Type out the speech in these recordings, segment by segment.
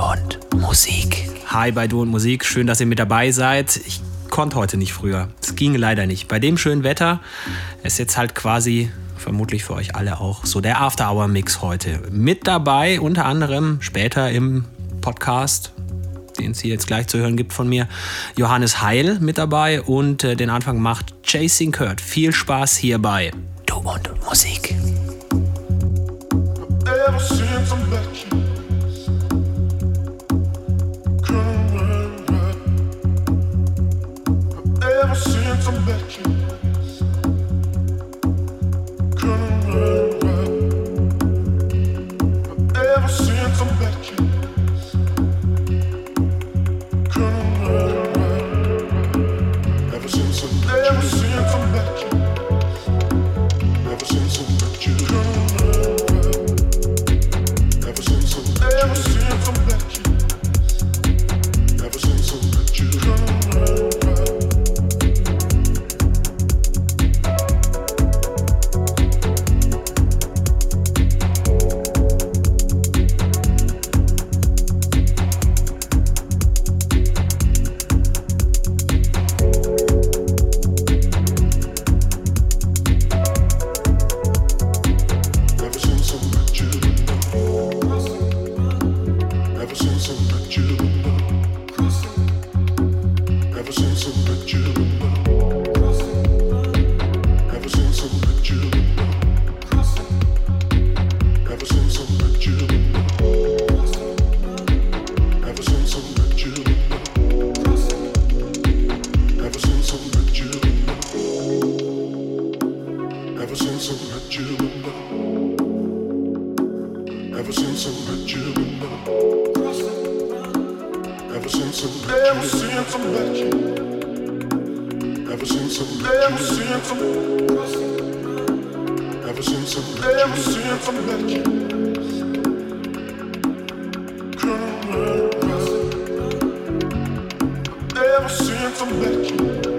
und Musik. Hi bei Du und Musik, schön, dass ihr mit dabei seid. Ich konnte heute nicht früher. Es ging leider nicht. Bei dem schönen Wetter ist jetzt halt quasi vermutlich für euch alle auch so der After Hour Mix heute. Mit dabei unter anderem später im Podcast, den es hier jetzt gleich zu hören gibt von mir, Johannes Heil mit dabei und äh, den Anfang macht Chasing Kurt. Viel Spaß hierbei. Du und Musik. Ever since I met you. Ever since I met you in love. Ever since I met you. Ever since I met you. Ever since I met you. Ever since I met you. Ever since I met you. Ever since I met you. Ever since I met you.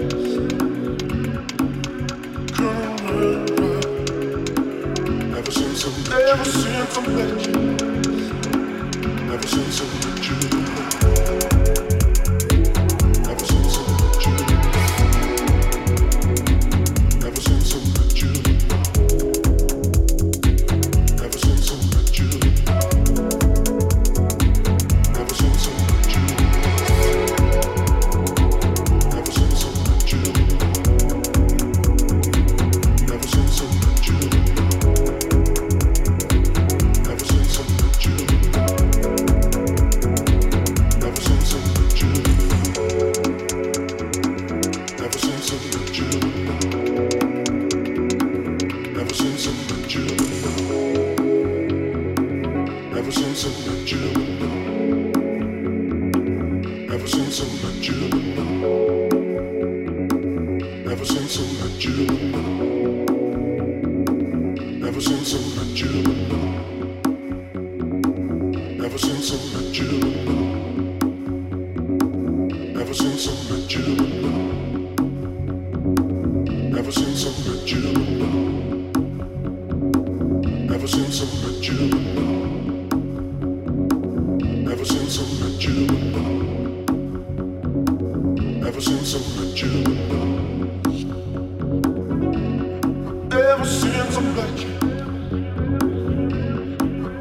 never seen from nature, never seen so much. Ever since I met you,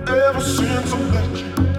ever since I met you.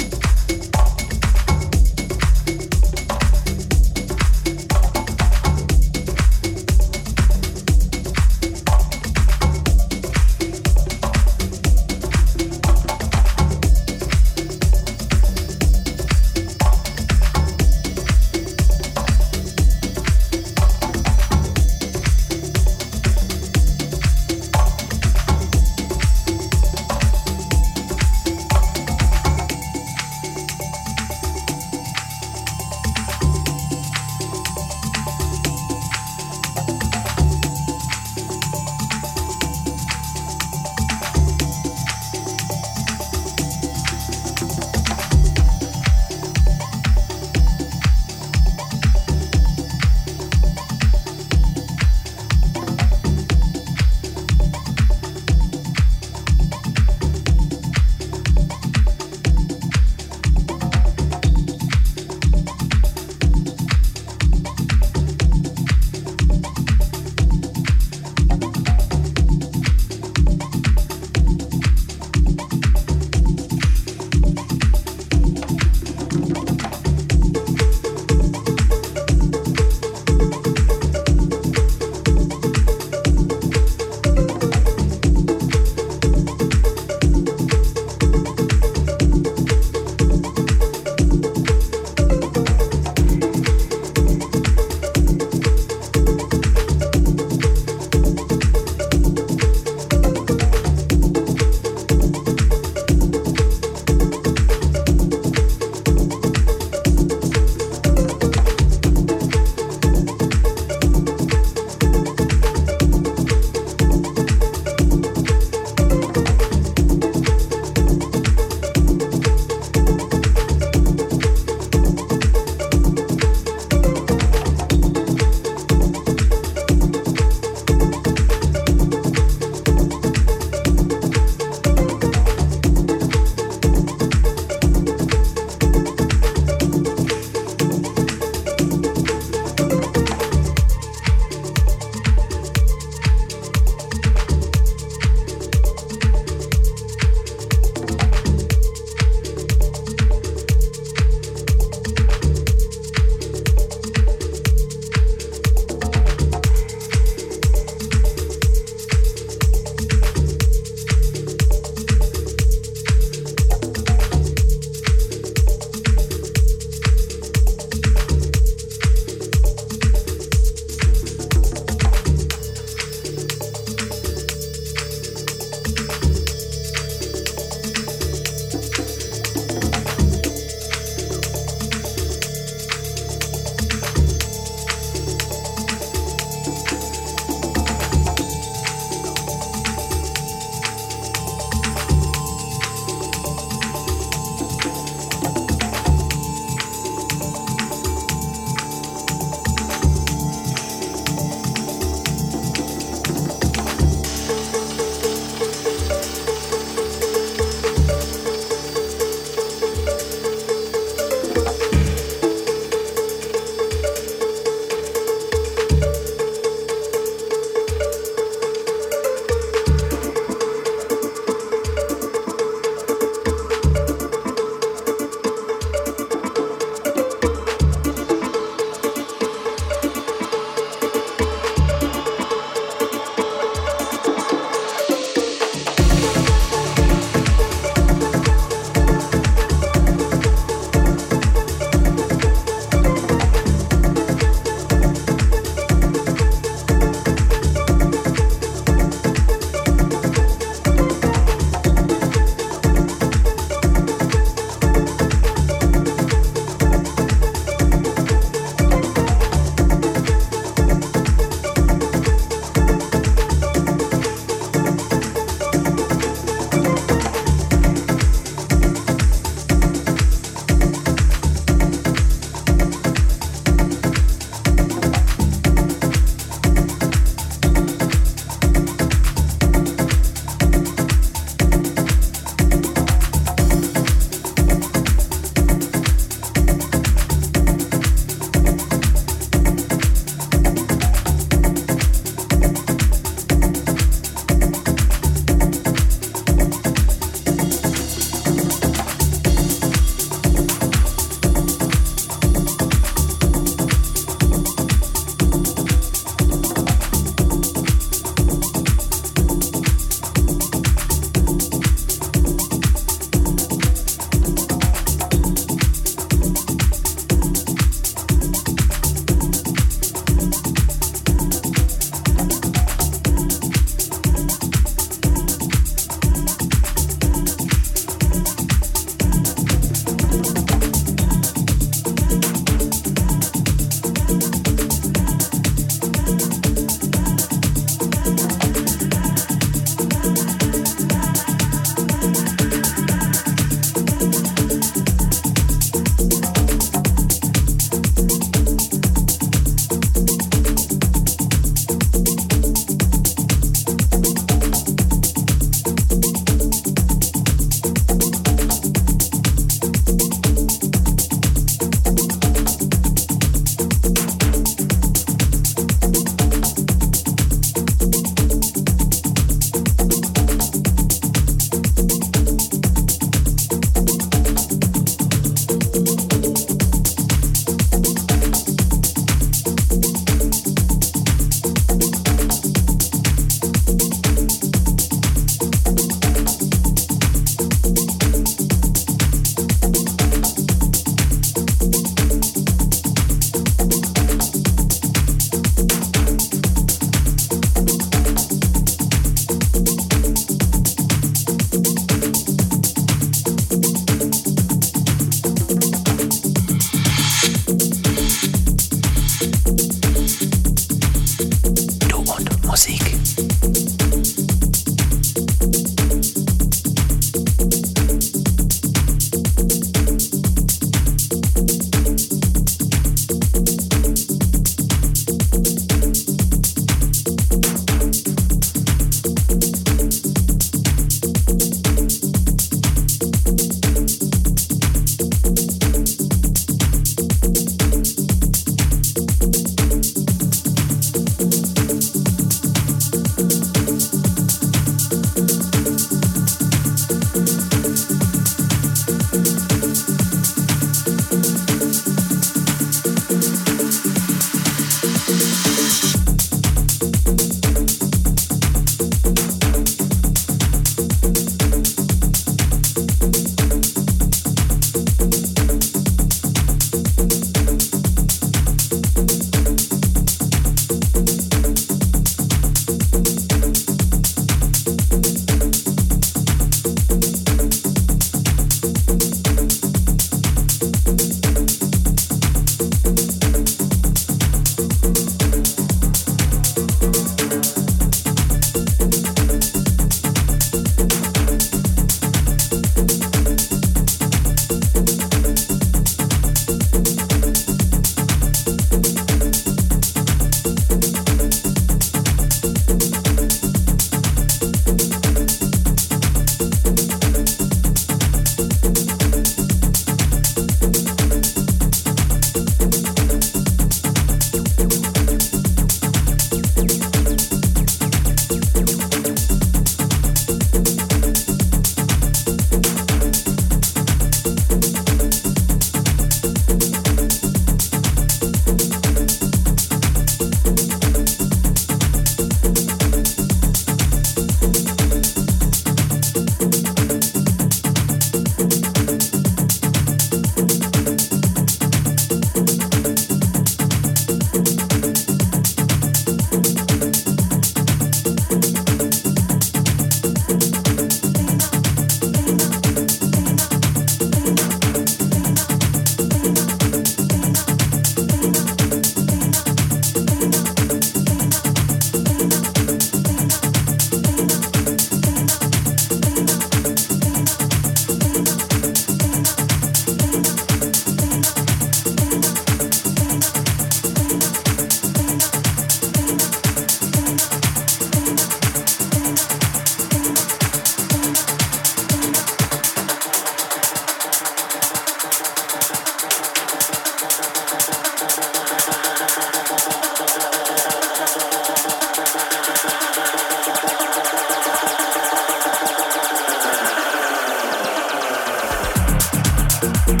life.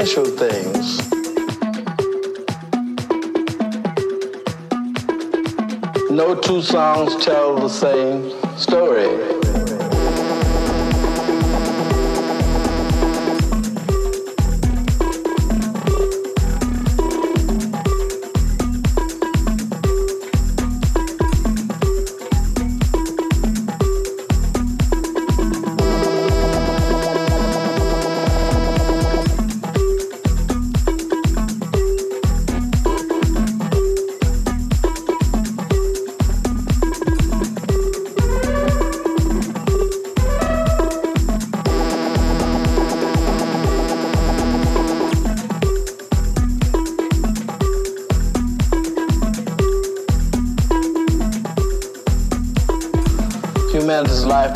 Potential things. No two songs tell the same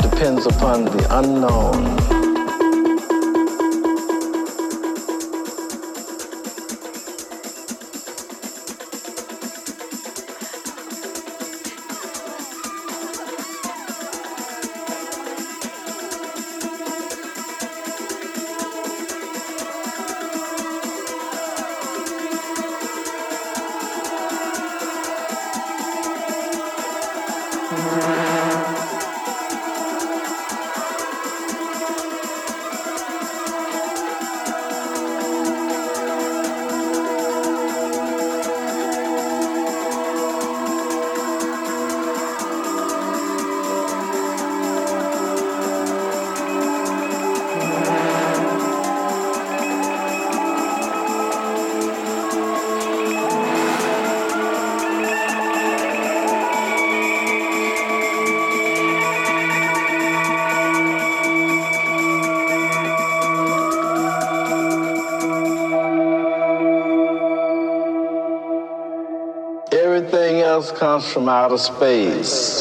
depends upon the unknown. From outer space.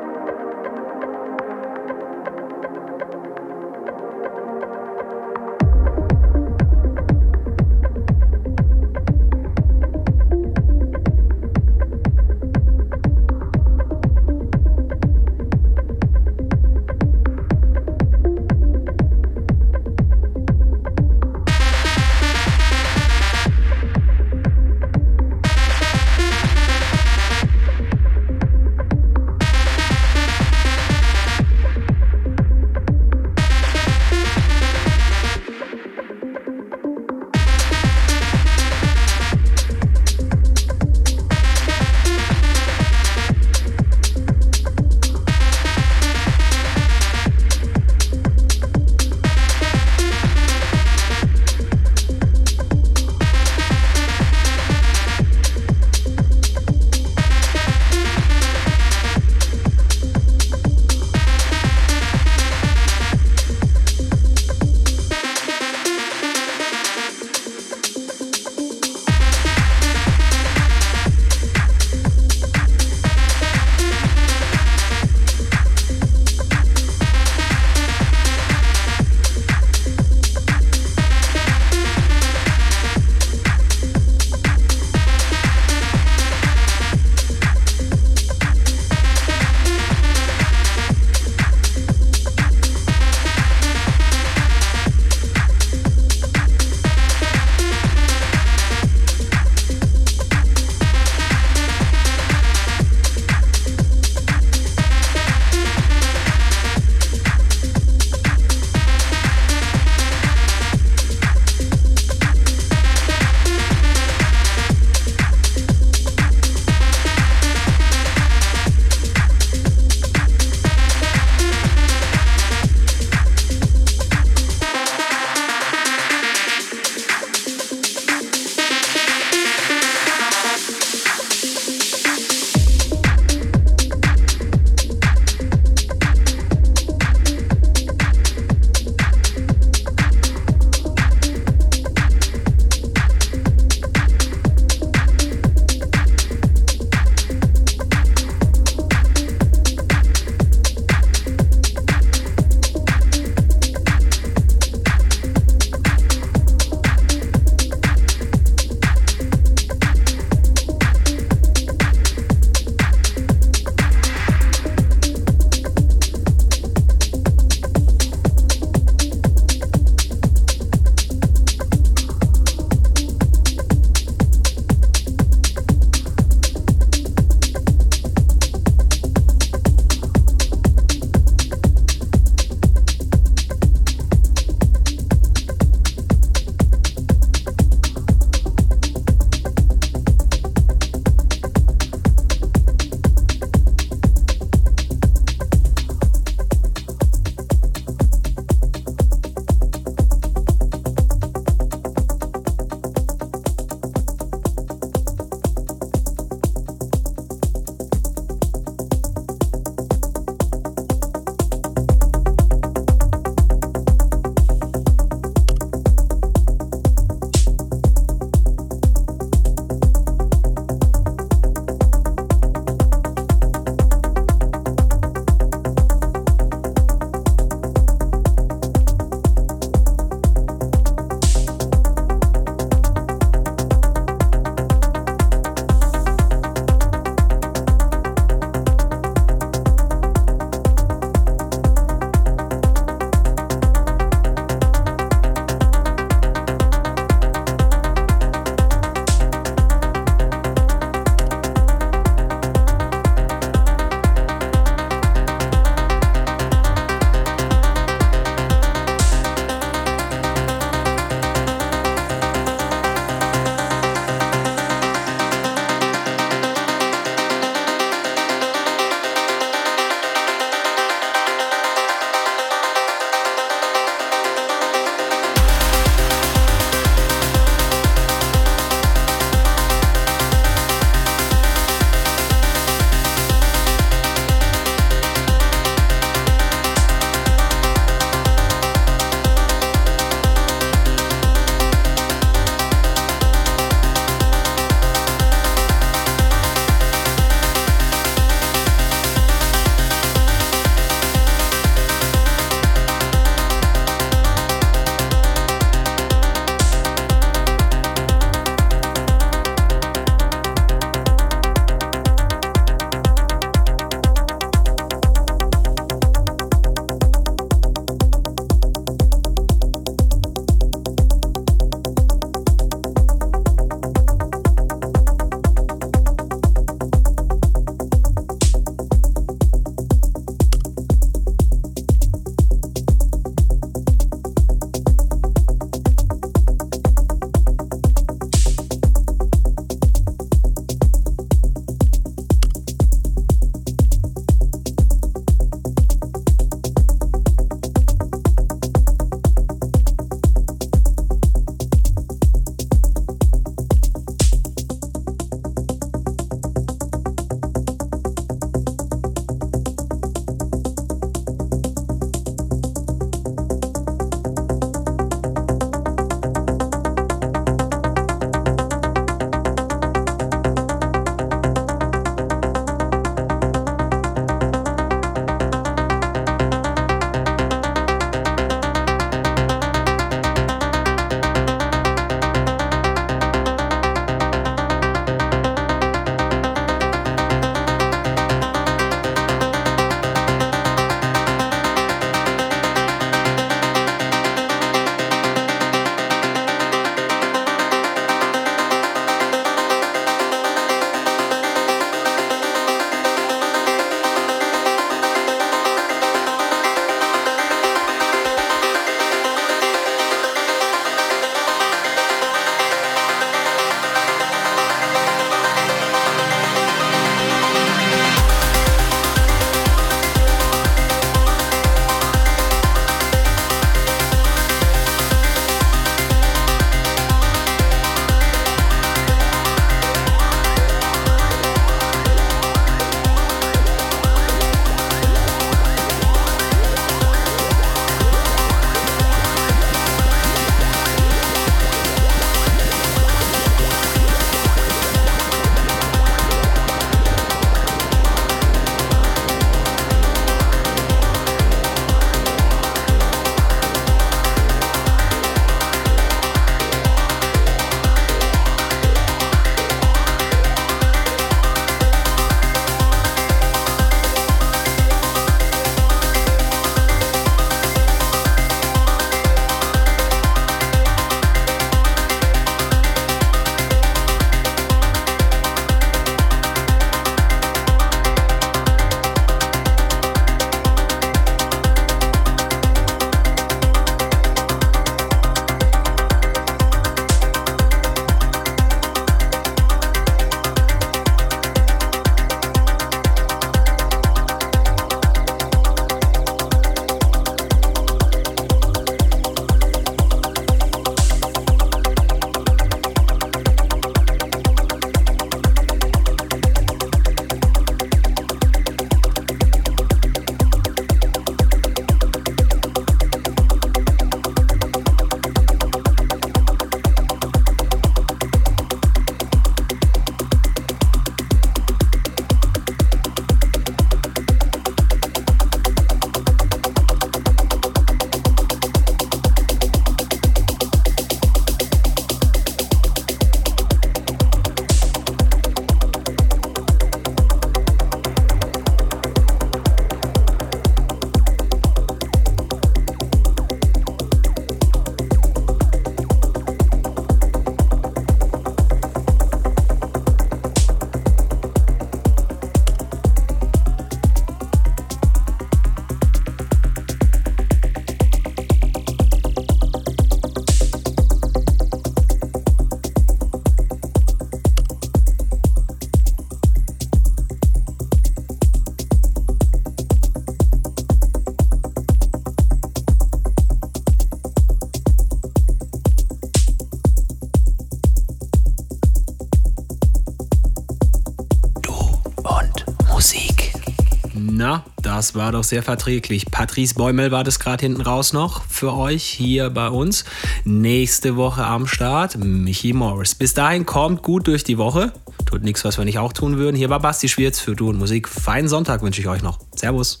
War doch sehr verträglich. Patrice Bäumel war das gerade hinten raus noch für euch hier bei uns. Nächste Woche am Start Michi Morris. Bis dahin kommt gut durch die Woche. Tut nichts, was wir nicht auch tun würden. Hier war Basti Schwierz für Du und Musik. Feinen Sonntag wünsche ich euch noch. Servus.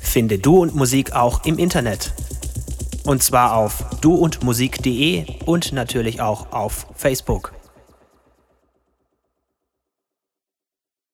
Finde Du und Musik auch im Internet. Und zwar auf duundmusik.de und natürlich auch auf Facebook.